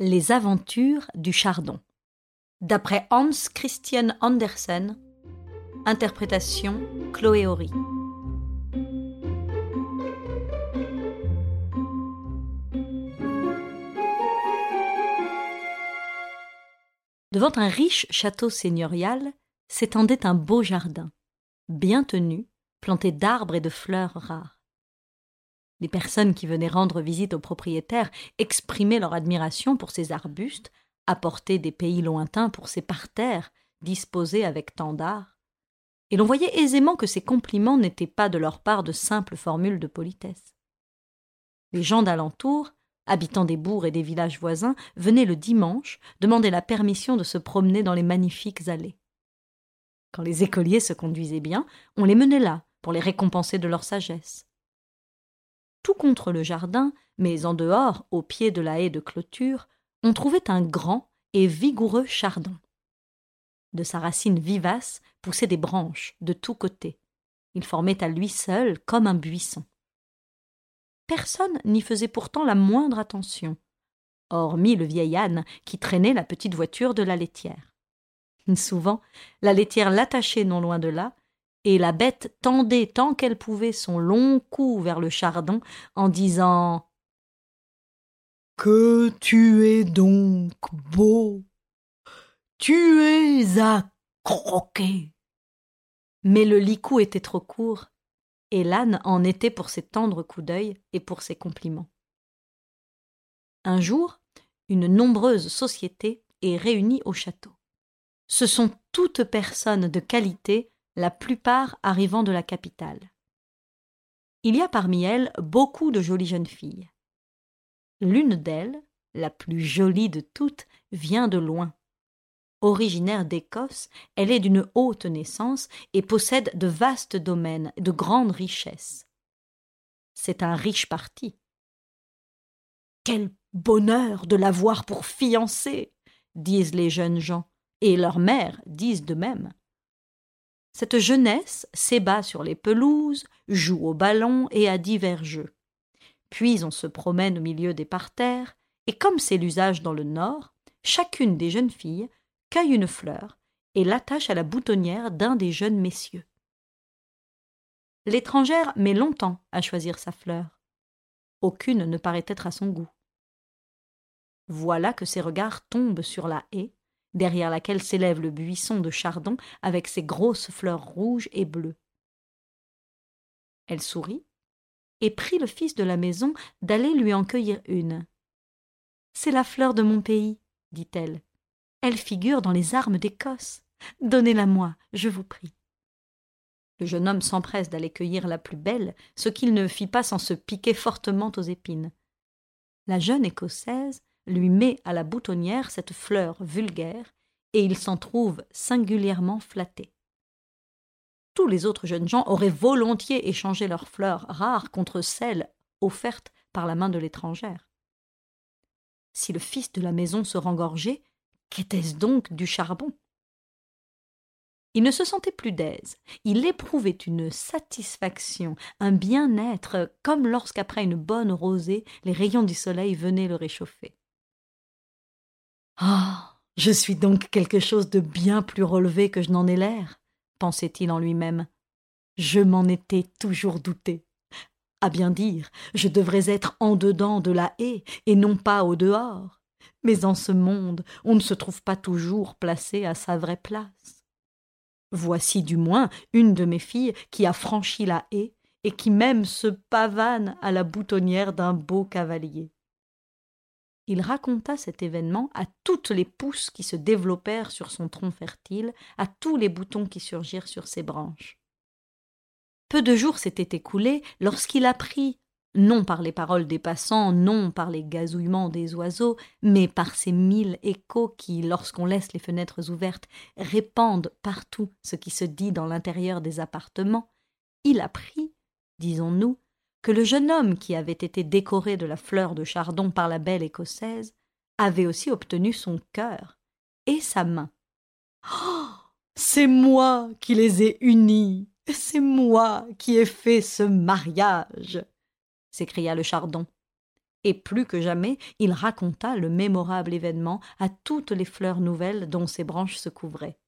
Les aventures du chardon. D'après Hans Christian Andersen. Interprétation Chloé Horry. Devant un riche château seigneurial s'étendait un beau jardin, bien tenu, planté d'arbres et de fleurs rares. Personnes qui venaient rendre visite au propriétaire exprimaient leur admiration pour ces arbustes, apportés des pays lointains pour ces parterres, disposés avec tant d'art. Et l'on voyait aisément que ces compliments n'étaient pas de leur part de simples formules de politesse. Les gens d'alentour, habitant des bourgs et des villages voisins, venaient le dimanche demander la permission de se promener dans les magnifiques allées. Quand les écoliers se conduisaient bien, on les menait là pour les récompenser de leur sagesse tout contre le jardin, mais en dehors, au pied de la haie de clôture, on trouvait un grand et vigoureux chardon. De sa racine vivace poussaient des branches de tous côtés. Il formait à lui seul comme un buisson. Personne n'y faisait pourtant la moindre attention, hormis le vieil âne qui traînait la petite voiture de la laitière. Souvent, la laitière l'attachait non loin de là, et la bête tendait tant qu'elle pouvait son long cou vers le chardon en disant Que tu es donc beau. Tu es à croquer. Mais le licou était trop court, et l'âne en était pour ses tendres coups d'œil et pour ses compliments. Un jour, une nombreuse société est réunie au château. Ce sont toutes personnes de qualité la plupart arrivant de la capitale. Il y a parmi elles beaucoup de jolies jeunes filles. L'une d'elles, la plus jolie de toutes, vient de loin. Originaire d'Écosse, elle est d'une haute naissance et possède de vastes domaines, de grandes richesses. C'est un riche parti. Quel bonheur de l'avoir pour fiancée disent les jeunes gens, et leurs mères disent de même. Cette jeunesse s'ébat sur les pelouses, joue au ballon et à divers jeux. Puis on se promène au milieu des parterres, et comme c'est l'usage dans le Nord, chacune des jeunes filles cueille une fleur et l'attache à la boutonnière d'un des jeunes messieurs. L'étrangère met longtemps à choisir sa fleur. Aucune ne paraît être à son goût. Voilà que ses regards tombent sur la haie, derrière laquelle s'élève le buisson de chardon avec ses grosses fleurs rouges et bleues. Elle sourit et prit le fils de la maison d'aller lui en cueillir une. C'est la fleur de mon pays, dit-elle. Elle figure dans les armes d'Écosse. Donnez-la moi, je vous prie. Le jeune homme s'empresse d'aller cueillir la plus belle, ce qu'il ne fit pas sans se piquer fortement aux épines. La jeune Écossaise lui met à la boutonnière cette fleur vulgaire, et il s'en trouve singulièrement flatté. Tous les autres jeunes gens auraient volontiers échangé leurs fleurs rares contre celles offertes par la main de l'étrangère. Si le fils de la maison se rengorgeait, qu'était-ce donc du charbon? Il ne se sentait plus d'aise. Il éprouvait une satisfaction, un bien-être, comme lorsqu'après une bonne rosée, les rayons du soleil venaient le réchauffer. Ah. Je suis donc quelque chose de bien plus relevé que je n'en ai l'air, pensait-il en lui-même. Je m'en étais toujours douté. À bien dire, je devrais être en dedans de la haie et non pas au dehors. Mais en ce monde, on ne se trouve pas toujours placé à sa vraie place. Voici du moins une de mes filles qui a franchi la haie et qui même se pavane à la boutonnière d'un beau cavalier il raconta cet événement à toutes les pousses qui se développèrent sur son tronc fertile, à tous les boutons qui surgirent sur ses branches. Peu de jours s'étaient écoulés lorsqu'il apprit, non par les paroles des passants, non par les gazouillements des oiseaux, mais par ces mille échos qui, lorsqu'on laisse les fenêtres ouvertes, répandent partout ce qui se dit dans l'intérieur des appartements, il apprit, disons-nous, que le jeune homme qui avait été décoré de la fleur de chardon par la belle écossaise avait aussi obtenu son cœur et sa main. Oh. C'est moi qui les ai unis. C'est moi qui ai fait ce mariage. s'écria le chardon. et plus que jamais il raconta le mémorable événement à toutes les fleurs nouvelles dont ses branches se couvraient.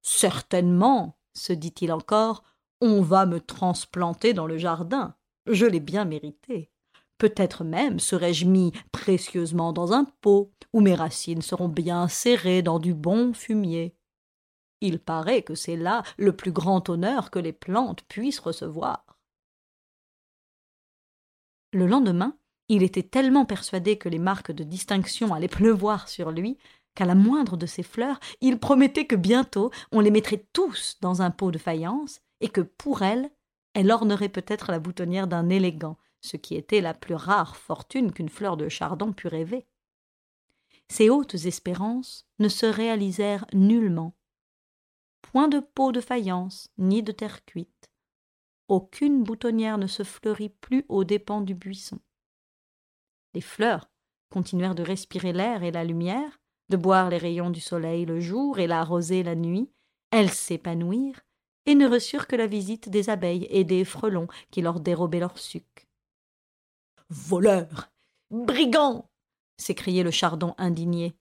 Certainement, se dit-il encore, on va me transplanter dans le jardin. Je l'ai bien mérité. Peut-être même serai-je mis précieusement dans un pot, où mes racines seront bien serrées dans du bon fumier. Il paraît que c'est là le plus grand honneur que les plantes puissent recevoir. Le lendemain, il était tellement persuadé que les marques de distinction allaient pleuvoir sur lui qu'à la moindre de ses fleurs, il promettait que bientôt on les mettrait tous dans un pot de faïence et que pour elle, elle ornerait peut-être la boutonnière d'un élégant, ce qui était la plus rare fortune qu'une fleur de chardon pût rêver. Ces hautes espérances ne se réalisèrent nullement point de pot de faïence, ni de terre cuite. Aucune boutonnière ne se fleurit plus aux dépens du buisson. Les fleurs continuèrent de respirer l'air et la lumière, de boire les rayons du soleil le jour et la rosée la nuit, elles s'épanouirent et ne reçurent que la visite des abeilles et des frelons qui leur dérobaient leur suc. Voleurs Brigands s'écriait le chardon indigné.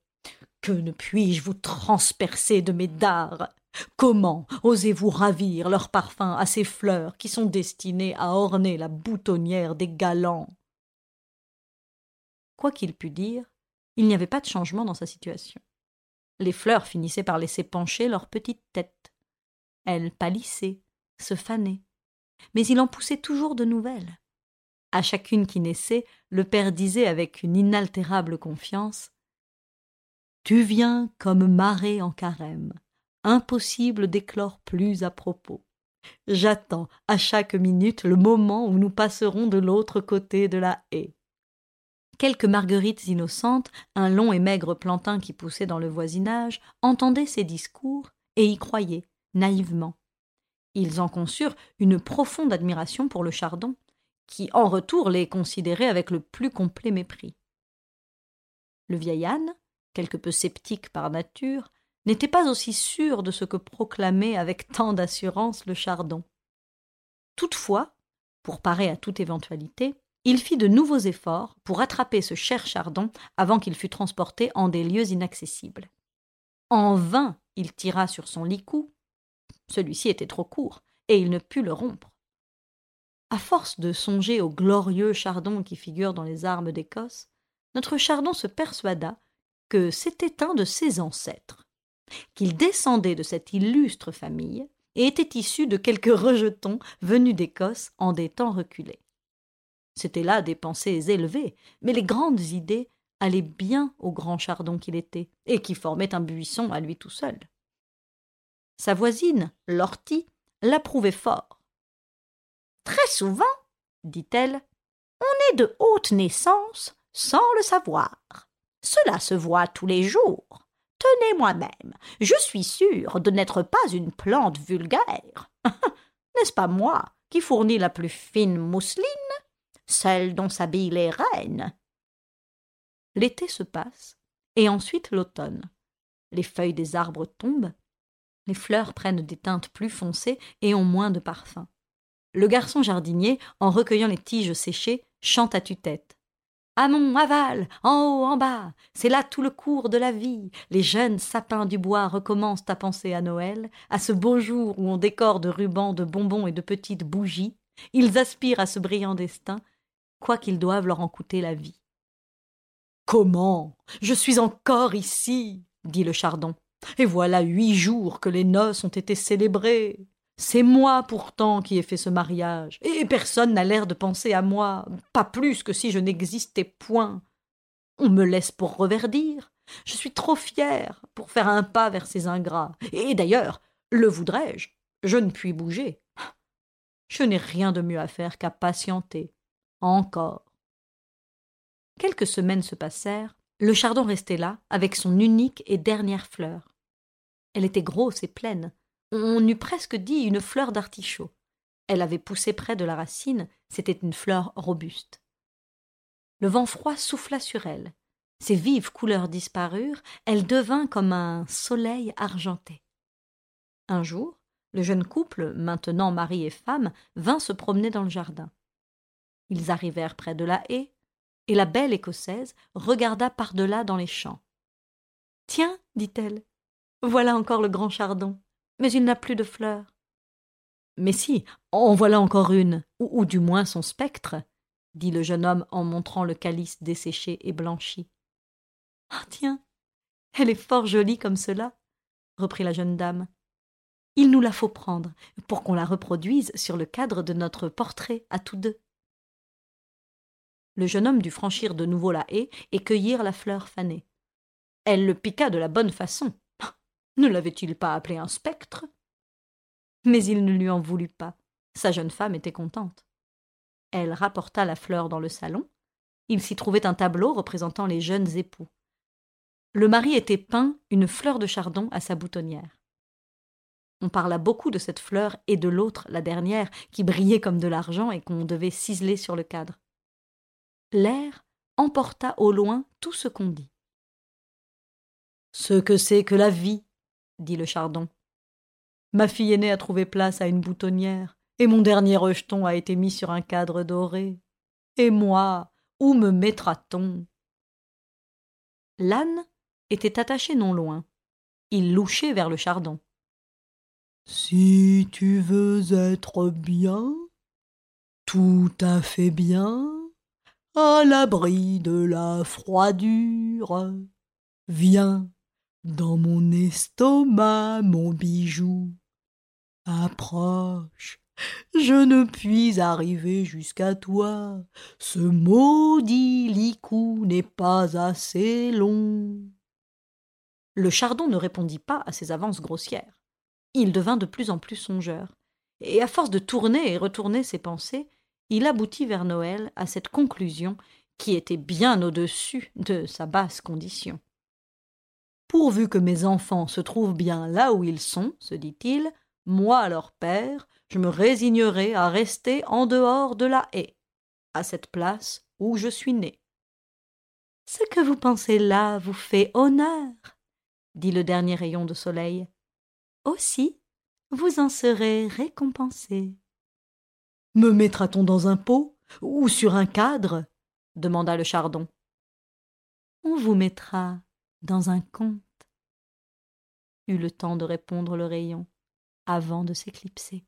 Que ne puis-je vous transpercer de mes dards? Comment osez-vous ravir leur parfum à ces fleurs qui sont destinées à orner la boutonnière des galants? Quoi qu'il pût dire, il n'y avait pas de changement dans sa situation. Les fleurs finissaient par laisser pencher leurs petites têtes. Elles pâlissaient, se fanaient, mais il en poussait toujours de nouvelles. À chacune qui naissait, le père disait avec une inaltérable confiance Tu viens comme marée en carême impossible d'éclore plus à propos. J'attends à chaque minute le moment où nous passerons de l'autre côté de la haie. Quelques marguerites innocentes, un long et maigre plantain qui poussait dans le voisinage, entendaient ces discours et y croyaient, naïvement. Ils en conçurent une profonde admiration pour le chardon, qui en retour les considérait avec le plus complet mépris. Le vieil âne, quelque peu sceptique par nature, n'était pas aussi sûr de ce que proclamait avec tant d'assurance le chardon. Toutefois, pour parer à toute éventualité, il fit de nouveaux efforts pour attraper ce cher chardon avant qu'il fût transporté en des lieux inaccessibles. En vain il tira sur son licou. Celui-ci était trop court, et il ne put le rompre. À force de songer au glorieux chardon qui figure dans les armes d'Écosse, notre chardon se persuada que c'était un de ses ancêtres qu'il descendait de cette illustre famille et était issu de quelques rejetons venus d'Écosse en des temps reculés. C'étaient là des pensées élevées, mais les grandes idées allaient bien au grand chardon qu'il était, et qui formait un buisson à lui tout seul. Sa voisine, l'ortie, l'approuvait fort. Très souvent, dit-elle, on est de haute naissance sans le savoir. Cela se voit tous les jours. Tenez moi-même, je suis sûre de n'être pas une plante vulgaire. N'est-ce pas moi qui fournis la plus fine mousseline, celle dont s'habillent les reines L'été se passe, et ensuite l'automne. Les feuilles des arbres tombent, les fleurs prennent des teintes plus foncées et ont moins de parfum. Le garçon jardinier, en recueillant les tiges séchées, chante à tue-tête. Amont, aval, en haut, en bas, c'est là tout le cours de la vie. Les jeunes sapins du bois recommencent à penser à Noël, à ce beau jour où on décore de rubans, de bonbons et de petites bougies. Ils aspirent à ce brillant destin, quoiqu'ils doivent leur en coûter la vie. Comment? Je suis encore ici, dit le chardon. Et voilà huit jours que les noces ont été célébrées. C'est moi pourtant qui ai fait ce mariage, et personne n'a l'air de penser à moi, pas plus que si je n'existais point. On me laisse pour reverdir. Je suis trop fière pour faire un pas vers ces ingrats. Et d'ailleurs, le voudrais-je? Je ne puis bouger. Je n'ai rien de mieux à faire qu'à patienter. Encore. Quelques semaines se passèrent. Le chardon restait là, avec son unique et dernière fleur. Elle était grosse et pleine, on eût presque dit une fleur d'artichaut. Elle avait poussé près de la racine, c'était une fleur robuste. Le vent froid souffla sur elle. Ses vives couleurs disparurent, elle devint comme un soleil argenté. Un jour, le jeune couple, maintenant mari et femme, vint se promener dans le jardin. Ils arrivèrent près de la haie, et la belle écossaise regarda par-delà dans les champs. Tiens, dit-elle, voilà encore le grand chardon, mais il n'a plus de fleurs. Mais si, en voilà encore une, ou, du moins son spectre, dit le jeune homme en montrant le calice desséché et blanchi. Ah tiens, elle est fort jolie comme cela, reprit la jeune dame. Il nous la faut prendre, pour qu'on la reproduise sur le cadre de notre portrait à tous deux. Le jeune homme dut franchir de nouveau la haie et cueillir la fleur fanée. Elle le piqua de la bonne façon. Ne l'avait-il pas appelé un spectre? Mais il ne lui en voulut pas. Sa jeune femme était contente. Elle rapporta la fleur dans le salon. Il s'y trouvait un tableau représentant les jeunes époux. Le mari était peint une fleur de chardon à sa boutonnière. On parla beaucoup de cette fleur et de l'autre, la dernière, qui brillait comme de l'argent et qu'on devait ciseler sur le cadre. L'air emporta au loin tout ce qu'on dit. Ce que c'est que la vie, dit le chardon. Ma fille aînée a trouvé place à une boutonnière, et mon dernier rejeton a été mis sur un cadre doré. Et moi, où me mettra-t-on? L'âne était attaché non loin. Il louchait vers le chardon. Si tu veux être bien, tout à fait bien, à l'abri de la froidure, viens dans mon estomac, mon bijou. Approche, je ne puis arriver jusqu'à toi. Ce maudit licou n'est pas assez long. Le chardon ne répondit pas à ces avances grossières il devint de plus en plus songeur, et à force de tourner et retourner ses pensées, il aboutit vers Noël à cette conclusion qui était bien au-dessus de sa basse condition. Pourvu que mes enfants se trouvent bien là où ils sont, se dit-il, moi, leur père, je me résignerai à rester en dehors de la haie, à cette place où je suis né. Ce que vous pensez là vous fait honneur, dit le dernier rayon de soleil. Aussi, vous en serez récompensé. Me mettra-t-on dans un pot ou sur un cadre? demanda le chardon. On vous mettra dans un conte. Eut le temps de répondre le rayon avant de s'éclipser.